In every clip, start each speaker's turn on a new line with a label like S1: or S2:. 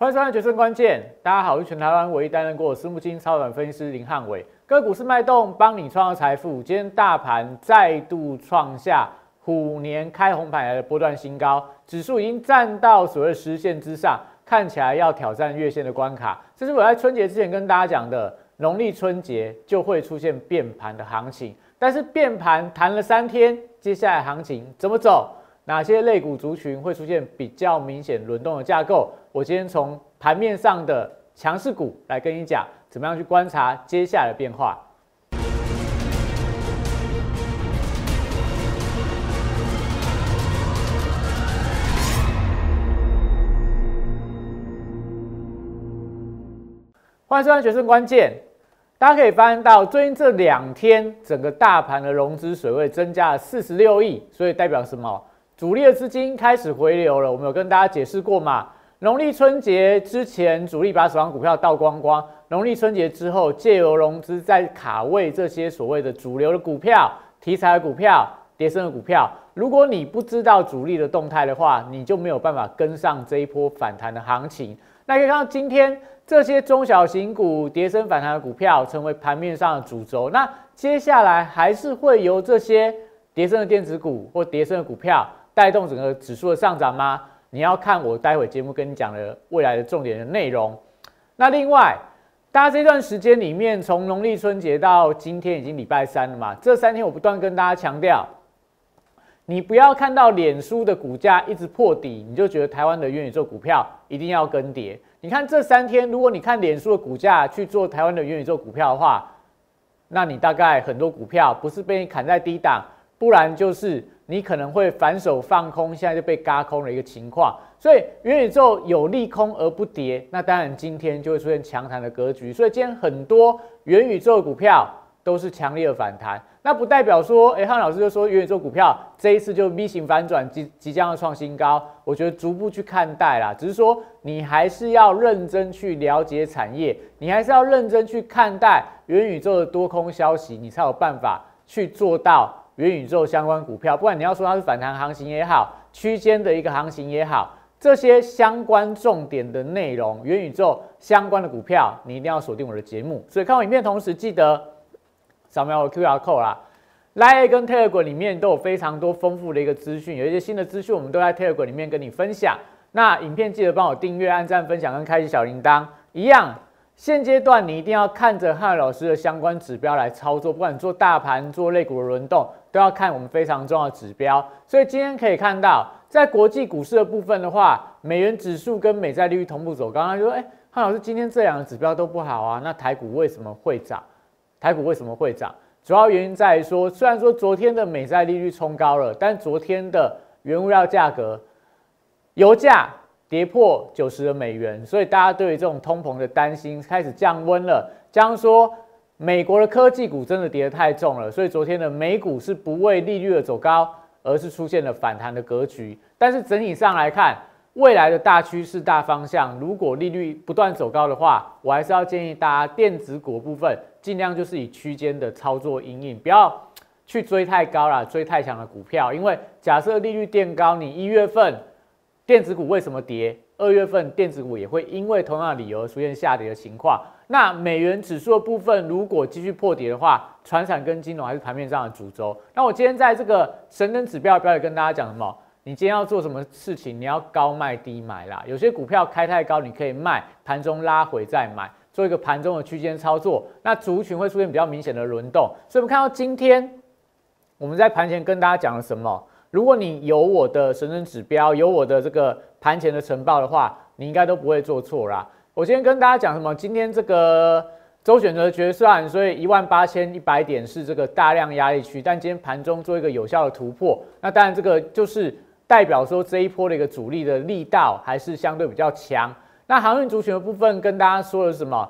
S1: 欢迎收看《决胜关键》，大家好，我是全台湾唯一担任过私募基金超短分析师林汉伟。个股市脉动，帮你创造财富。今天大盘再度创下虎年开红盘来的波段新高，指数已经站到所谓实线之上，看起来要挑战月线的关卡。这是我在春节之前跟大家讲的，农历春节就会出现变盘的行情。但是变盘谈了三天，接下来行情怎么走？哪些类股族群会出现比较明显轮动的架构？我今天从盘面上的强势股来跟你讲。怎么样去观察接下来的变化？欢迎收看《决胜关键》。大家可以发现到，最近这两天整个大盘的融资水位增加了四十六亿，所以代表什么？主力的资金开始回流了。我们有跟大家解释过嘛？农历春节之前，主力把手上股票倒光光；农历春节之后，借由融资在卡位这些所谓的主流的股票、题材的股票、跌升的股票。如果你不知道主力的动态的话，你就没有办法跟上这一波反弹的行情。那可以看到，今天这些中小型股跌升反弹的股票成为盘面上的主轴。那接下来还是会由这些跌升的电子股或跌升的股票带动整个指数的上涨吗？你要看我待会节目跟你讲的未来的重点的内容。那另外，大家这段时间里面，从农历春节到今天已经礼拜三了嘛？这三天我不断跟大家强调，你不要看到脸书的股价一直破底，你就觉得台湾的元宇宙股票一定要跟跌。你看这三天，如果你看脸书的股价去做台湾的元宇宙股票的话，那你大概很多股票不是被你砍在低档，不然就是。你可能会反手放空，现在就被嘎空的一个情况，所以元宇宙有利空而不跌，那当然今天就会出现强弹的格局。所以今天很多元宇宙股票都是强烈的反弹，那不代表说，哎，汉老师就说元宇宙股票这一次就 V 型反转，即即将要创新高。我觉得逐步去看待啦，只是说你还是要认真去了解产业，你还是要认真去看待元宇宙的多空消息，你才有办法去做到。元宇宙相关股票，不管你要说它是反弹行情也好，区间的一个行情也好，这些相关重点的内容，元宇宙相关的股票，你一定要锁定我的节目。所以看完影片同时，记得扫描我 Q R code 啦。Line 跟 Telegram 里面都有非常多丰富的一个资讯，有一些新的资讯，我们都在 Telegram 里面跟你分享。那影片记得帮我订阅、按赞、分享跟开启小铃铛，一样。现阶段你一定要看着汉老师的相关指标来操作，不管做大盘、做类股的轮动，都要看我们非常重要的指标。所以今天可以看到，在国际股市的部分的话，美元指数跟美债利率同步走。刚刚说，哎，汉老师今天这两个指标都不好啊，那台股为什么会涨？台股为什么会涨？主要原因在于说，虽然说昨天的美债利率冲高了，但昨天的原物料价格、油价。跌破九十的美元，所以大家对于这种通膨的担心开始降温了。加上说，美国的科技股真的跌得太重了，所以昨天的美股是不为利率的走高，而是出现了反弹的格局。但是整体上来看，未来的大趋势、大方向，如果利率不断走高的话，我还是要建议大家电子股部分尽量就是以区间的操作阴影，不要去追太高了，追太强的股票，因为假设利率垫高，你一月份。电子股为什么跌？二月份电子股也会因为同样的理由出现下跌的情况。那美元指数的部分如果继续破跌的话，船产跟金融还是盘面上的主轴。那我今天在这个神灯指标表里跟大家讲什么？你今天要做什么事情？你要高卖低买啦。有些股票开太高，你可以卖，盘中拉回再买，做一个盘中的区间操作。那族群会出现比较明显的轮动。所以我们看到今天我们在盘前跟大家讲了什么？如果你有我的神圣指标，有我的这个盘前的晨报的话，你应该都不会做错啦。我今天跟大家讲什么？今天这个周选择决算，所以一万八千一百点是这个大量压力区，但今天盘中做一个有效的突破，那当然这个就是代表说这一波的一个主力的力道还是相对比较强。那航运族群的部分跟大家说了什么？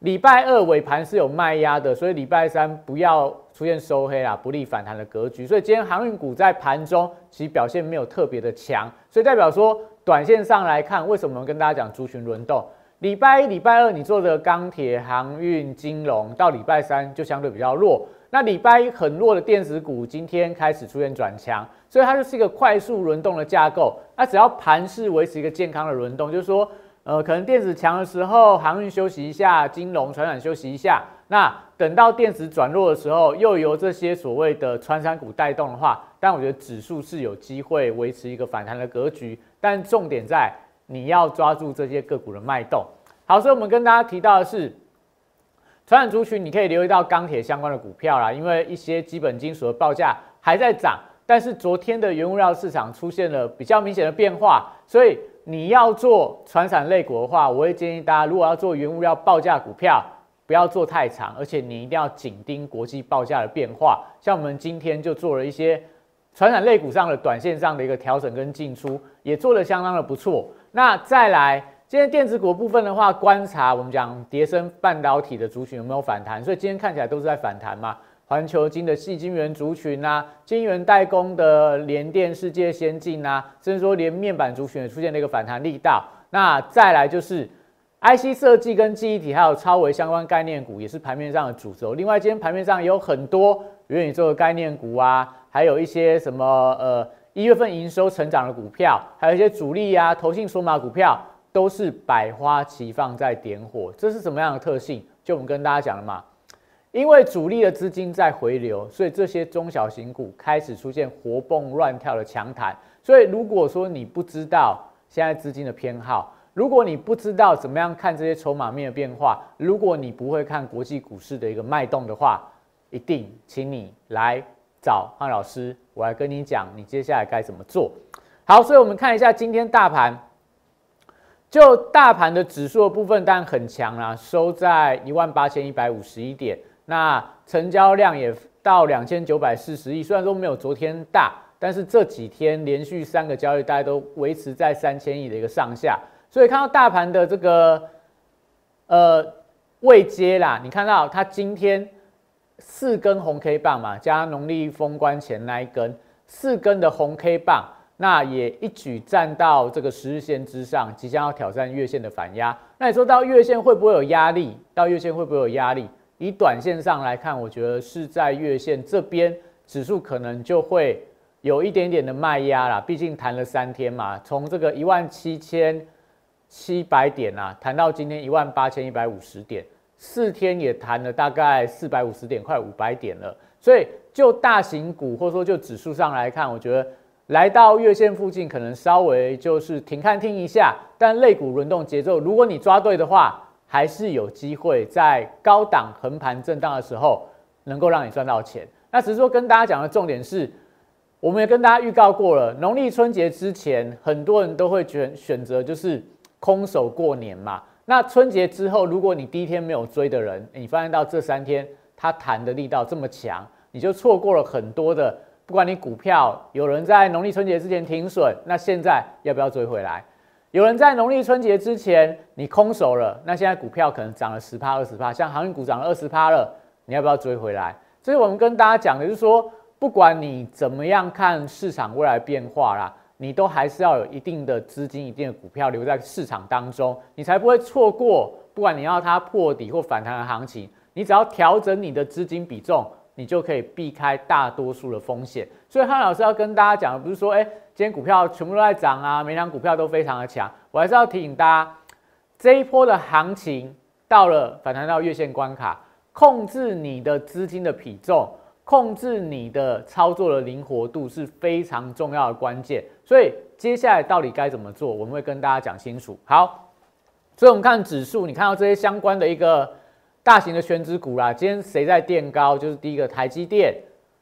S1: 礼拜二尾盘是有卖压的，所以礼拜三不要出现收黑啦，不利反弹的格局。所以今天航运股在盘中其实表现没有特别的强，所以代表说短线上来看，为什么跟大家讲族群轮动？礼拜一、礼拜二你做的钢铁、航运、金融，到礼拜三就相对比较弱。那礼拜一很弱的电子股，今天开始出现转强，所以它就是一个快速轮动的架构。那只要盘势维持一个健康的轮动，就是说。呃，可能电子强的时候，航运休息一下，金融、传染休息一下。那等到电子转弱的时候，又由这些所谓的穿山股带动的话，但我觉得指数是有机会维持一个反弹的格局。但重点在你要抓住这些个股的脉动。好，所以我们跟大家提到的是，传染族群，你可以留意到钢铁相关的股票啦，因为一些基本金属的报价还在涨，但是昨天的原物料市场出现了比较明显的变化，所以。你要做传产类股的话，我会建议大家，如果要做原物料报价股票，不要做太长，而且你一定要紧盯国际报价的变化。像我们今天就做了一些传染类股上的短线上的一个调整跟进出，也做得相当的不错。那再来，今天电子股部分的话，观察我们讲叠升半导体的族群有没有反弹，所以今天看起来都是在反弹嘛。环球金的细晶圆族群啊，晶圆代工的联电、世界先进啊，甚至说连面板族群也出现了一个反弹力道。那再来就是 IC 设计跟记忆体还有超微相关概念股，也是盘面上的主轴。另外，今天盘面上也有很多元宇宙的概念股啊，还有一些什么呃一月份营收成长的股票，还有一些主力啊、投信索马股票，都是百花齐放在点火。这是什么样的特性？就我们跟大家讲了嘛。因为主力的资金在回流，所以这些中小型股开始出现活蹦乱跳的强弹。所以如果说你不知道现在资金的偏好，如果你不知道怎么样看这些筹码面的变化，如果你不会看国际股市的一个脉动的话，一定请你来找汉老师，我来跟你讲你接下来该怎么做。好，所以我们看一下今天大盘，就大盘的指数的部分，当然很强啦，收在一万八千一百五十一点。那成交量也到两千九百四十亿，虽然说没有昨天大，但是这几天连续三个交易，大家都维持在三千亿的一个上下，所以看到大盘的这个呃未接啦，你看到它今天四根红 K 棒嘛，加农历封关前那一根四根的红 K 棒，那也一举站到这个十日线之上，即将要挑战月线的反压。那你说到月线会不会有压力？到月线会不会有压力？以短线上来看，我觉得是在月线这边，指数可能就会有一点点的卖压啦。毕竟谈了三天嘛，从这个一万七千七百点啊，谈到今天一万八千一百五十点，四天也谈了大概四百五十点，快五百点了。所以就大型股或者说就指数上来看，我觉得来到月线附近，可能稍微就是停看听一下。但类股轮动节奏，如果你抓对的话。还是有机会在高档横盘震荡的时候，能够让你赚到钱。那只是说跟大家讲的重点是，我们也跟大家预告过了，农历春节之前，很多人都会选选择就是空手过年嘛。那春节之后，如果你第一天没有追的人，你发现到这三天它弹的力道这么强，你就错过了很多的。不管你股票有人在农历春节之前停损，那现在要不要追回来？有人在农历春节之前你空手了，那现在股票可能涨了十趴二十趴，像航运股涨了二十趴了，你要不要追回来？所以我们跟大家讲的就是说，不管你怎么样看市场未来变化啦，你都还是要有一定的资金、一定的股票留在市场当中，你才不会错过。不管你要它破底或反弹的行情，你只要调整你的资金比重。你就可以避开大多数的风险，所以汉老师要跟大家讲的不是说，哎，今天股票全部都在涨啊，每张股票都非常的强。我还是要提醒大家，这一波的行情到了反弹到月线关卡，控制你的资金的比重，控制你的操作的灵活度是非常重要的关键。所以接下来到底该怎么做，我们会跟大家讲清楚。好，所以我们看指数，你看到这些相关的一个。大型的全指股啦，今天谁在垫高？就是第一个台积电，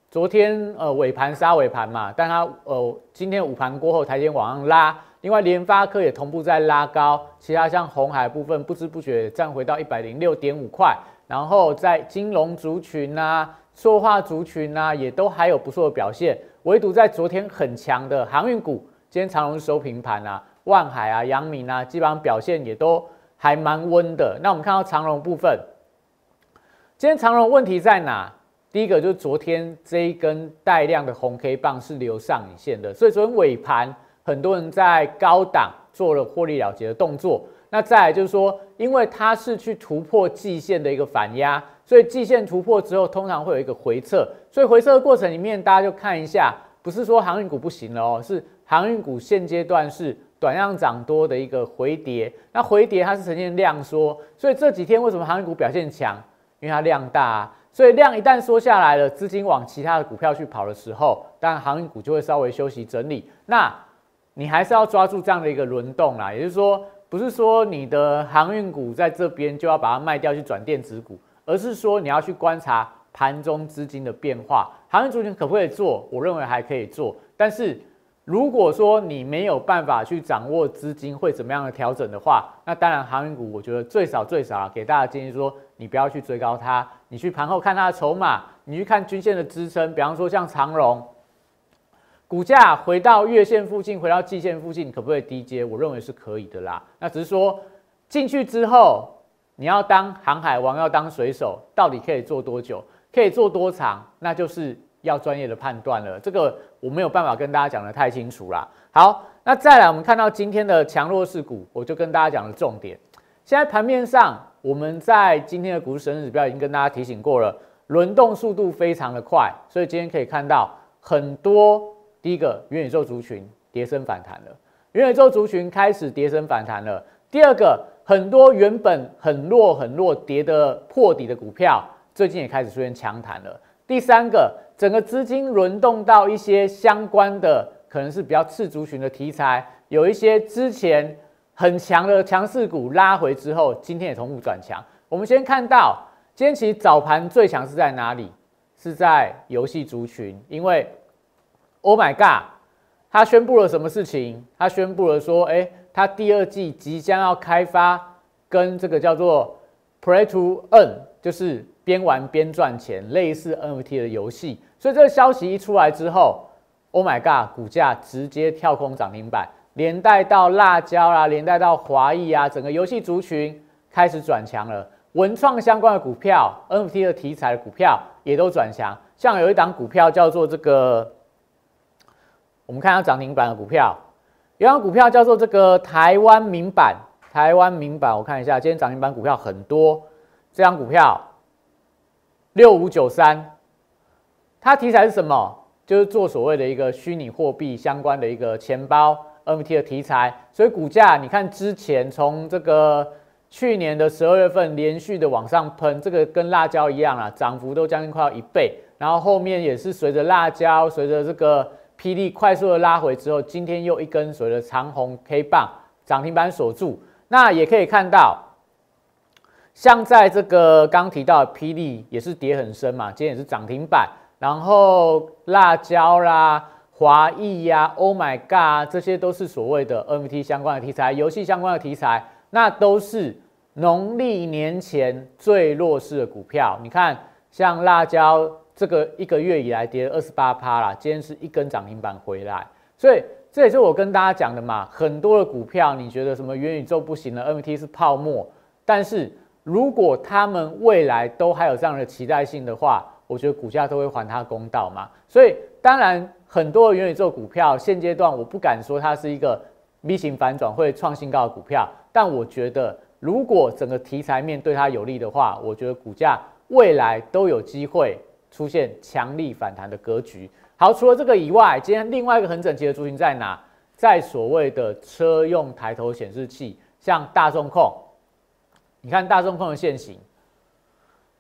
S1: 昨天呃尾盘杀尾盘嘛，但它呃今天午盘过后，台积电往上拉。另外联发科也同步在拉高，其他像红海部分不知不觉站回到一百零六点五块。然后在金融族群啊、塑化族群啊，也都还有不错的表现。唯独在昨天很强的航运股，今天长荣收平盘啊，万海啊、阳明啊，基本上表现也都还蛮温的。那我们看到长荣部分。今天长荣问题在哪？第一个就是昨天这一根带量的红 K 棒是留上影线的，所以昨天尾盘很多人在高档做了获利了结的动作。那再来就是说，因为它是去突破季线的一个反压，所以季线突破之后，通常会有一个回撤。所以回撤的过程里面，大家就看一下，不是说航运股不行了哦，是航运股现阶段是短量涨多的一个回跌，那回跌它是呈现量缩，所以这几天为什么航运股表现强？因为它量大，啊，所以量一旦缩下来了，资金往其他的股票去跑的时候，当然航运股就会稍微休息整理。那你还是要抓住这样的一个轮动啦，也就是说，不是说你的航运股在这边就要把它卖掉去转电子股，而是说你要去观察盘中资金的变化。航运族群可不可以做？我认为还可以做，但是。如果说你没有办法去掌握资金会怎么样的调整的话，那当然航运股，我觉得最少最少啊给大家建议说，你不要去追高它，你去盘后看它的筹码，你去看均线的支撑，比方说像长荣，股价回到月线附近，回到季线附近，可不可以低接？我认为是可以的啦。那只是说进去之后，你要当航海王，要当水手，到底可以做多久，可以做多长，那就是。要专业的判断了，这个我没有办法跟大家讲的太清楚啦。好，那再来，我们看到今天的强弱势股，我就跟大家讲了重点。现在盘面上，我们在今天的股市神指标已经跟大家提醒过了，轮动速度非常的快，所以今天可以看到很多第一个元宇宙族群跌升反弹了，元宇宙族群开始跌升反弹了。第二个，很多原本很弱很弱跌的破底的股票，最近也开始出现强弹了。第三个。整个资金轮动到一些相关的，可能是比较次族群的题材，有一些之前很强的强势股拉回之后，今天也同步转强。我们先看到今天其实早盘最强是在哪里？是在游戏族群，因为 Oh my God，他宣布了什么事情？他宣布了说，哎，他第二季即将要开发跟这个叫做 Play to Earn，就是边玩边赚钱，类似 NFT 的游戏。所以这个消息一出来之后，Oh my God，股价直接跳空涨停板，连带到辣椒啦，连带到华谊啊，整个游戏族群开始转强了。文创相关的股票，NFT 的题材的股票也都转强。像有一档股票叫做这个，我们看下涨停板的股票，有一张股票叫做这个台湾民版，台湾民版，我看一下，今天涨停板股票很多，这张股票六五九三。它题材是什么？就是做所谓的一个虚拟货币相关的一个钱包 MT 的题材，所以股价你看之前从这个去年的十二月份连续的往上喷，这个跟辣椒一样啊，涨幅都将近快要一倍。然后后面也是随着辣椒，随着这个霹雳快速的拉回之后，今天又一根所谓的长红 K 棒涨停板锁住。那也可以看到，像在这个刚提到的霹雳也是跌很深嘛，今天也是涨停板。然后辣椒啦、华裔呀、Oh my God，这些都是所谓的 NFT 相关的题材、游戏相关的题材，那都是农历年前最弱势的股票。你看，像辣椒这个一个月以来跌了二十八趴啦，今天是一根涨停板回来，所以这也是我跟大家讲的嘛。很多的股票，你觉得什么元宇宙不行了，NFT 是泡沫，但是如果他们未来都还有这样的期待性的话，我觉得股价都会还他公道嘛，所以当然很多元宇宙股票现阶段我不敢说它是一个 V 型反转会创新高的股票，但我觉得如果整个题材面对它有利的话，我觉得股价未来都有机会出现强力反弹的格局。好，除了这个以外，今天另外一个很整齐的族群在哪？在所谓的车用抬头显示器，像大众控，你看大众控的现形。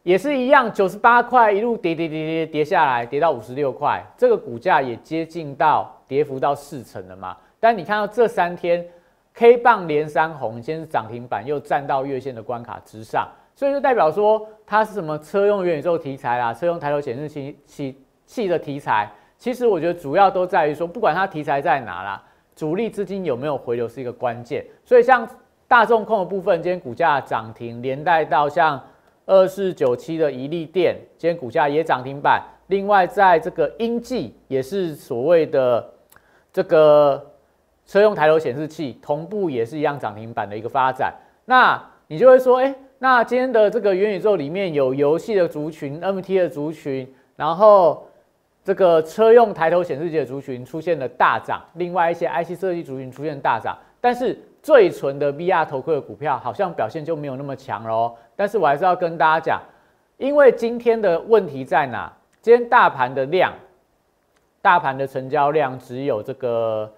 S1: 也是一样，九十八块一路跌跌跌跌跌下来，跌到五十六块，这个股价也接近到跌幅到四成了嘛。但你看到这三天 K 棒连三红，先是涨停板，又站到月线的关卡之上，所以就代表说它是什么车用元宇宙题材啦，车用抬头显示器器器的题材。其实我觉得主要都在于说，不管它题材在哪啦，主力资金有没有回流是一个关键。所以像大众控的部分，今天股价涨停，连带到像。二四九七的一利电，今天股价也涨停板。另外，在这个英记也是所谓的这个车用抬头显示器，同步也是一样涨停板的一个发展。那你就会说，哎，那今天的这个元宇宙里面有游戏的族群、MT 的族群，然后这个车用抬头显示器的族群出现了大涨，另外一些 IC 设计族群出现大涨，但是。最纯的 VR 头盔的股票好像表现就没有那么强喽。但是我还是要跟大家讲，因为今天的问题在哪？今天大盘的量，大盘的成交量只有这个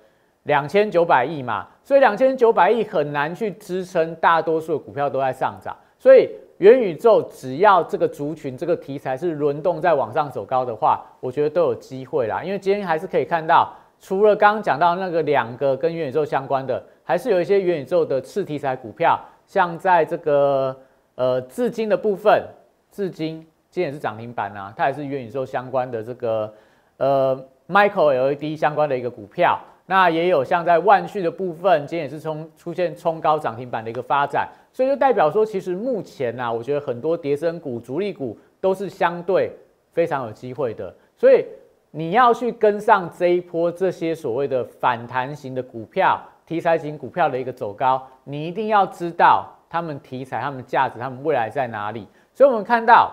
S1: 两千九百亿嘛，所以两千九百亿很难去支撑大多数的股票都在上涨，所以元宇宙只要这个族群这个题材是轮动在往上走高的话，我觉得都有机会啦。因为今天还是可以看到，除了刚刚讲到那个两个跟元宇宙相关的，还是有一些元宇宙的次题材股票，像在这个呃至今的部分，至今今天也是涨停板啊，它也是元宇宙相关的这个呃 Micro LED 相关的一个股票。那也有像在万旭的部分，今天也是冲出现冲高涨停板的一个发展，所以就代表说，其实目前呢，我觉得很多跌升股、主力股都是相对非常有机会的。所以你要去跟上这一波这些所谓的反弹型的股票、题材型股票的一个走高，你一定要知道他们题材、他们价值、他们未来在哪里。所以我们看到，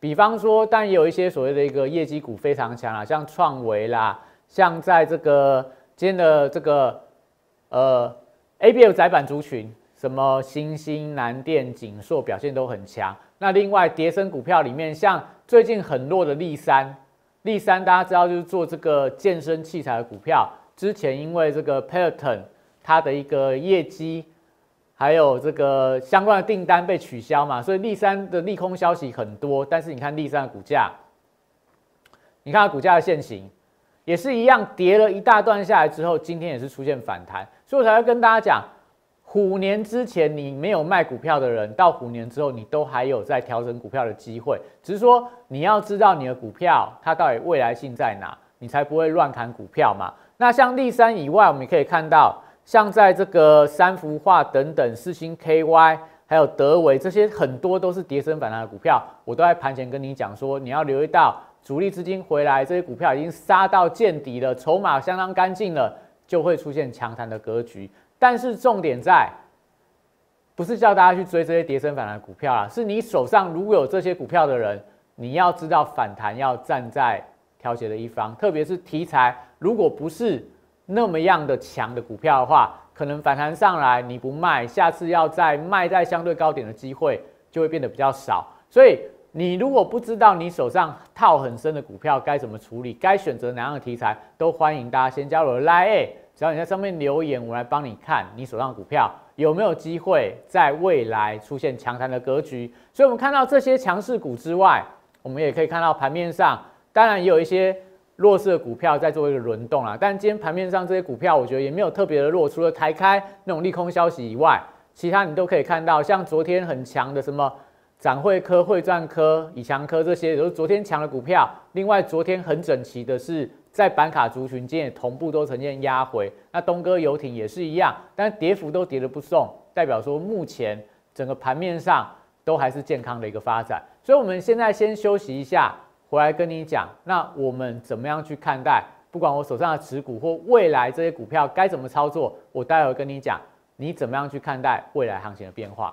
S1: 比方说，但也有一些所谓的一个业绩股非常强啊，像创维啦，像在这个。今天的这个呃，A B F 窄板族群，什么新兴、南电、景硕表现都很强。那另外，叠升股票里面，像最近很弱的立三，立三大家知道就是做这个健身器材的股票。之前因为这个 Peloton 它的一个业绩，还有这个相关的订单被取消嘛，所以立三的利空消息很多。但是你看立三的股价，你看它股价的现形。也是一样，跌了一大段下来之后，今天也是出现反弹，所以我才会跟大家讲，虎年之前你没有卖股票的人，到虎年之后你都还有在调整股票的机会，只是说你要知道你的股票它到底未来性在哪，你才不会乱砍股票嘛。那像立三以外，我们可以看到，像在这个三幅画等等，四星 KY，还有德维这些很多都是跌升反弹的股票，我都在盘前跟你讲说，你要留意到。主力资金回来，这些股票已经杀到见底了，筹码相当干净了，就会出现强弹的格局。但是重点在，不是叫大家去追这些跌升反弹股票啊，是你手上如果有这些股票的人，你要知道反弹要站在调节的一方，特别是题材如果不是那么样的强的股票的话，可能反弹上来你不卖，下次要再卖在相对高点的机会就会变得比较少，所以。你如果不知道你手上套很深的股票该怎么处理，该选择哪样的题材，都欢迎大家先加入 lie 只要你在上面留言，我来帮你看你手上的股票有没有机会在未来出现强弹的格局。所以，我们看到这些强势股之外，我们也可以看到盘面上，当然也有一些弱势的股票在做一个轮动啊。但今天盘面上这些股票，我觉得也没有特别的弱，除了台开那种利空消息以外，其他你都可以看到，像昨天很强的什么。展会科、汇赚科、以强科这些都是昨天强的股票。另外，昨天很整齐的是在板卡族群间也同步都呈现压回。那东哥游艇也是一样，但跌幅都跌得不送，代表说目前整个盘面上都还是健康的一个发展。所以，我们现在先休息一下，回来跟你讲，那我们怎么样去看待？不管我手上的持股或未来这些股票该怎么操作，我待会跟你讲，你怎么样去看待未来行情的变化。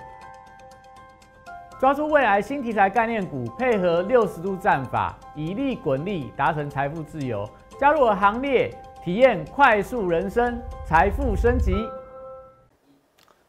S1: 抓住未来新题材概念股，配合六十度战法，以利滚利，达成财富自由。加入我行列，体验快速人生，财富升级。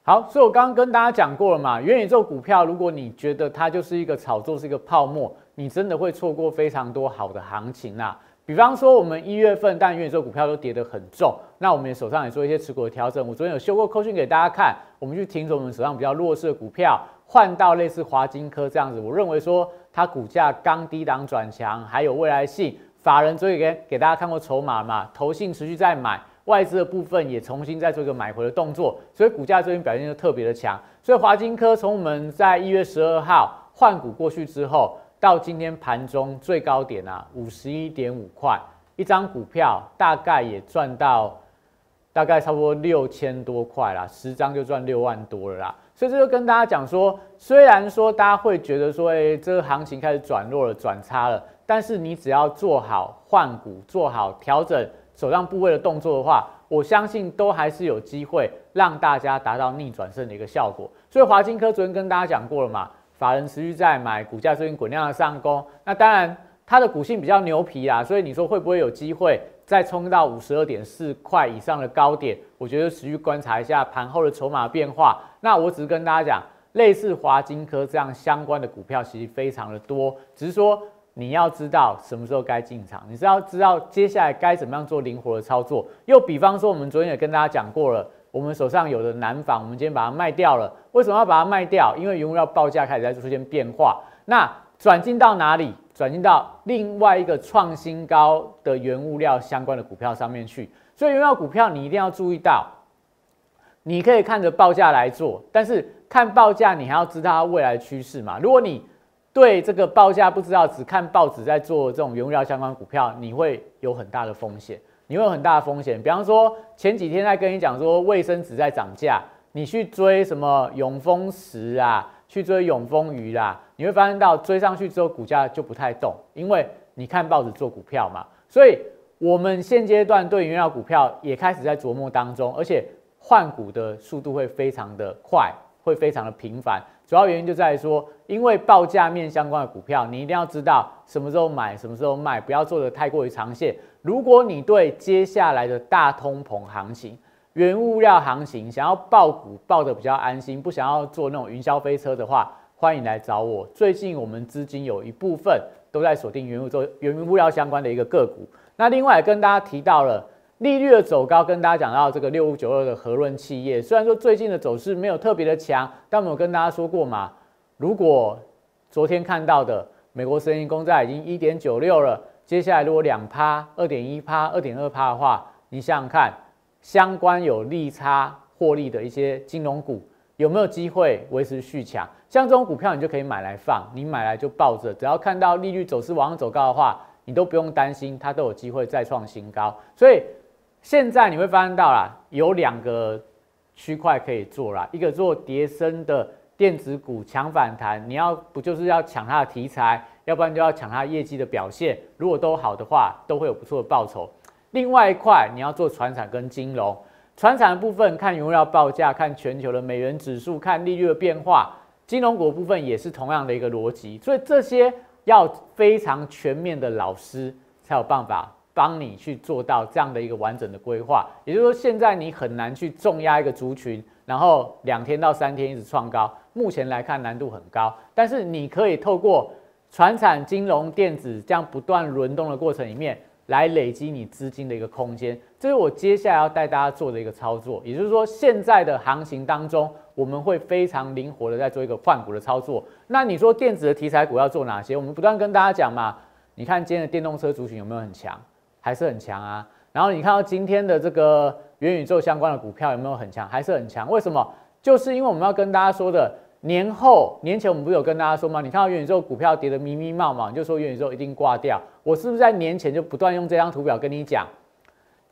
S1: 好，所以我刚刚跟大家讲过了嘛，元宇宙股票，如果你觉得它就是一个炒作，是一个泡沫，你真的会错过非常多好的行情啊。比方说，我们一月份，但元宇宙股票都跌得很重，那我们手上也做一些持股的调整。我昨天有修过扣讯给大家看，我们去停止我们手上比较弱势的股票，换到类似华金科这样子。我认为说它股价刚低档转强，还有未来性。法人昨天给给大家看过筹码嘛，投信持续在买，外资的部分也重新在做一个买回的动作，所以股价最近表现就特别的强。所以华金科从我们在一月十二号换股过去之后。到今天盘中最高点啊，五十一点五块一张股票，大概也赚到大概差不多六千多块啦，十张就赚六万多了啦。所以这就跟大家讲说，虽然说大家会觉得说，哎，这个行情开始转弱了、转差了，但是你只要做好换股、做好调整手上部位的动作的话，我相信都还是有机会让大家达到逆转胜的一个效果。所以华金科昨天跟大家讲过了嘛。法人持续在买，股价最近滚量的上攻，那当然它的股性比较牛皮啦，所以你说会不会有机会再冲到五十二点四块以上的高点？我觉得持续观察一下盘后的筹码变化。那我只是跟大家讲，类似华金科这样相关的股票其实非常的多，只是说你要知道什么时候该进场，你是要知道接下来该怎么样做灵活的操作。又比方说，我们昨天也跟大家讲过了。我们手上有的南纺，我们今天把它卖掉了。为什么要把它卖掉？因为原物料报价开始在出现变化。那转进到哪里？转进到另外一个创新高的原物料相关的股票上面去。所以原料股票你一定要注意到，你可以看着报价来做，但是看报价你还要知道它未来趋势嘛。如果你对这个报价不知道，只看报纸在做这种原物料相关股票，你会有很大的风险。你会有很大的风险，比方说前几天在跟你讲说卫生纸在涨价，你去追什么永丰石啊，去追永丰鱼啦，你会发现到追上去之后股价就不太动，因为你看报纸做股票嘛，所以我们现阶段对原料股票也开始在琢磨当中，而且换股的速度会非常的快，会非常的频繁。主要原因就在于说，因为报价面相关的股票，你一定要知道什么时候买，什么时候卖，不要做的太过于长线。如果你对接下来的大通膨行情、原物料行情想要报股报的比较安心，不想要做那种云霄飞车的话，欢迎来找我。最近我们资金有一部分都在锁定原物做原物料相关的一个个股。那另外跟大家提到了。利率的走高，跟大家讲到这个六五九二的和润企业，虽然说最近的走势没有特别的强，但我们有跟大家说过嘛，如果昨天看到的美国十年公债已经一点九六了，接下来如果两趴、二点一趴、二点二趴的话，你想想看，相关有利差获利的一些金融股有没有机会维持续强？像这种股票，你就可以买来放，你买来就抱着，只要看到利率走势往上走高的话，你都不用担心它都有机会再创新高，所以。现在你会发现到啦，有两个区块可以做啦，一个做叠升的电子股抢反弹，你要不就是要抢它的题材，要不然就要抢它业绩的表现。如果都好的话，都会有不错的报酬。另外一块你要做船产跟金融，船产的部分看原料报价，看全球的美元指数，看利率的变化。金融股部分也是同样的一个逻辑，所以这些要非常全面的老师才有办法。帮你去做到这样的一个完整的规划，也就是说，现在你很难去重压一个族群，然后两天到三天一直创高。目前来看难度很高，但是你可以透过传产、金融、电子这样不断轮动的过程里面，来累积你资金的一个空间。这是我接下来要带大家做的一个操作。也就是说，现在的行情当中，我们会非常灵活的在做一个换股的操作。那你说电子的题材股要做哪些？我们不断跟大家讲嘛，你看今天的电动车族群有没有很强？还是很强啊，然后你看到今天的这个元宇宙相关的股票有没有很强？还是很强。为什么？就是因为我们要跟大家说的，年后年前我们不是有跟大家说吗？你看到元宇宙股票跌得密密冒冒，就说元宇宙一定挂掉。我是不是在年前就不断用这张图表跟你讲，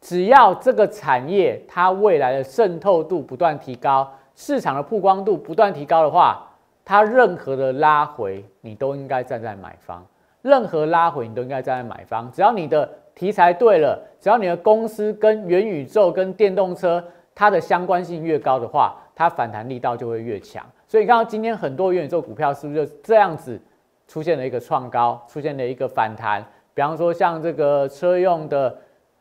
S1: 只要这个产业它未来的渗透度不断提高，市场的曝光度不断提高的话，它任何的拉回你都应该站在买方，任何拉回你都应该站在买方，只要你的。题材对了，只要你的公司跟元宇宙、跟电动车它的相关性越高的话，它反弹力道就会越强。所以看到今天很多元宇宙股票是不是就这样子出现了一个创高，出现了一个反弹？比方说像这个车用的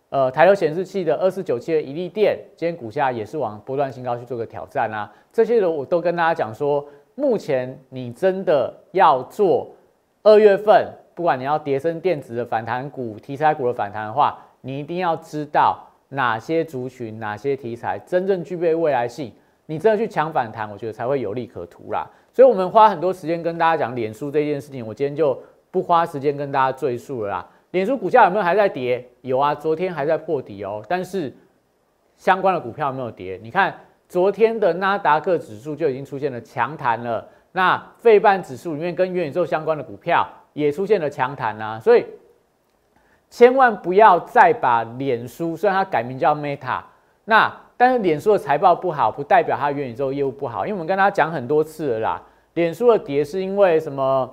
S1: 呃抬头显示器的二四九七的一利电，今天股价也是往波段新高去做个挑战啊。这些的我都跟大家讲说，目前你真的要做二月份。不管你要叠升电子的反弹股、题材股的反弹的话，你一定要知道哪些族群、哪些题材真正具备未来性，你真的去抢反弹，我觉得才会有利可图啦。所以，我们花很多时间跟大家讲脸书这件事情，我今天就不花时间跟大家赘述了啦。脸书股价有没有还在跌？有啊，昨天还在破底哦。但是相关的股票有没有跌？你看昨天的纳达克指数就已经出现了强弹了。那费半指数里面跟元宇宙相关的股票也出现了强弹啊，所以千万不要再把脸书，虽然它改名叫 Meta，那但是脸书的财报不好，不代表它元宇宙业务不好，因为我们跟大家讲很多次了啦，脸书的跌是因为什么？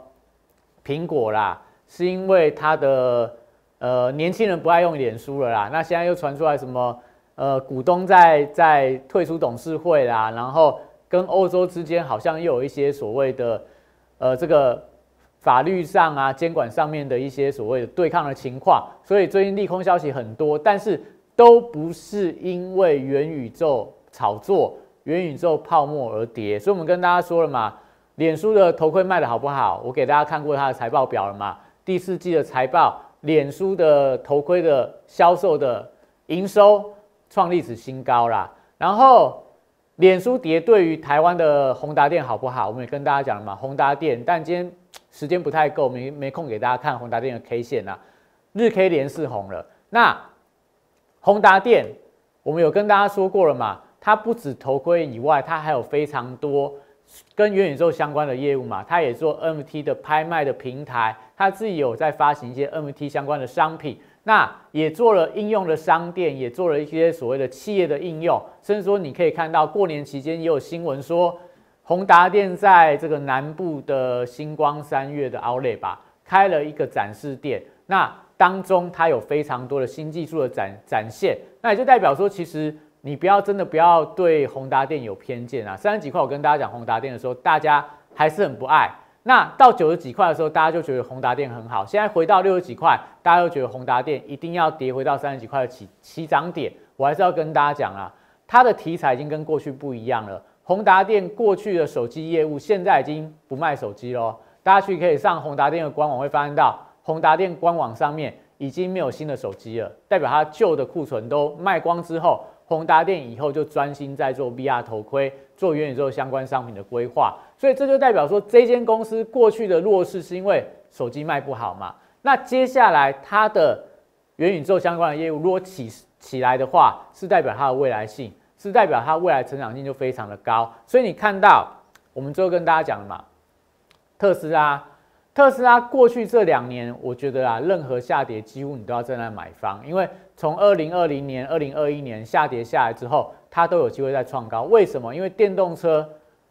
S1: 苹果啦，是因为它的呃年轻人不爱用脸书了啦，那现在又传出来什么呃股东在在退出董事会啦，然后。跟欧洲之间好像又有一些所谓的，呃，这个法律上啊、监管上面的一些所谓的对抗的情况，所以最近利空消息很多，但是都不是因为元宇宙炒作、元宇宙泡沫而跌。所以我们跟大家说了嘛，脸书的头盔卖的好不好？我给大家看过它的财报表了嘛，第四季的财报，脸书的头盔的销售的营收创历史新高啦，然后。脸书跌对于台湾的宏达电好不好？我们也跟大家讲了嘛，宏达电，但今天时间不太够，没没空给大家看宏达电的 K 线啊，日 K 连四红了。那宏达电，我们有跟大家说过了嘛，它不止头盔以外，它还有非常多跟元宇宙相关的业务嘛，它也做 MT 的拍卖的平台，它自己有在发行一些 MT 相关的商品。那也做了应用的商店，也做了一些所谓的企业的应用，甚至说你可以看到过年期间也有新闻说，宏达电在这个南部的星光三月的 Outlet 吧，开了一个展示店，那当中它有非常多的新技术的展展现，那也就代表说，其实你不要真的不要对宏达电有偏见啊，三十几块我跟大家讲宏达电的时候，大家还是很不爱。那到九十几块的时候，大家就觉得宏达电很好。现在回到六十几块，大家又觉得宏达电一定要跌回到三十几块的起起涨点。我还是要跟大家讲啊，它的题材已经跟过去不一样了。宏达电过去的手机业务，现在已经不卖手机喽。大家去可以上宏达电的官网，会发现到宏达电官网上面已经没有新的手机了，代表它旧的库存都卖光之后。宏达电以后就专心在做 VR 头盔、做元宇宙相关商品的规划，所以这就代表说，这间公司过去的弱势是因为手机卖不好嘛？那接下来它的元宇宙相关的业务如果起起来的话，是代表它的未来性，是代表它未来成长性就非常的高。所以你看到我们最后跟大家讲了嘛，特斯拉。特斯拉过去这两年，我觉得啊，任何下跌几乎你都要站在那买方，因为从二零二零年、二零二一年下跌下来之后，它都有机会再创高。为什么？因为电动车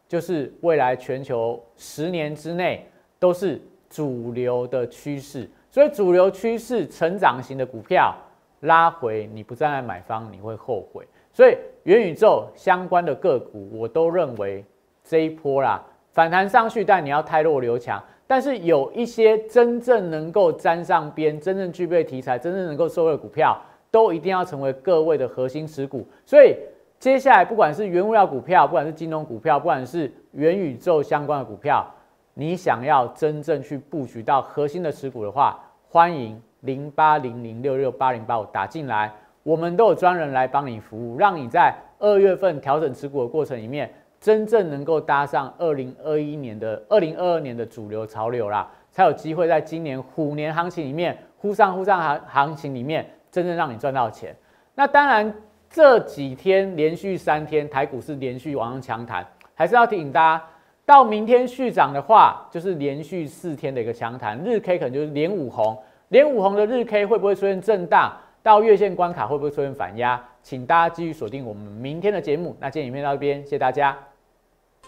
S1: 就是未来全球十年之内都是主流的趋势，所以主流趋势成长型的股票拉回，你不站在买方，你会后悔。所以元宇宙相关的个股，我都认为这一波啦反弹上去，但你要太弱留强。但是有一些真正能够沾上边、真正具备题材、真正能够受惠的股票，都一定要成为各位的核心持股。所以接下来，不管是原物料股票，不管是金融股票，不管是元宇宙相关的股票，你想要真正去布局到核心的持股的话，欢迎零八零零六六八零八五打进来，我们都有专人来帮你服务，让你在二月份调整持股的过程里面。真正能够搭上二零二一年的、二零二二年的主流潮流啦，才有机会在今年虎年行情里面忽上忽上行行情里面，真正让你赚到钱。那当然这几天连续三天台股是连续往上强弹，还是要提醒大家，到明天续涨的话，就是连续四天的一个强弹，日 K 可能就是连五红，连五红的日 K 会不会出现震荡？到月线关卡会不会出现反压？请大家继续锁定我们明天的节目。那今天影片到这边，谢谢大家。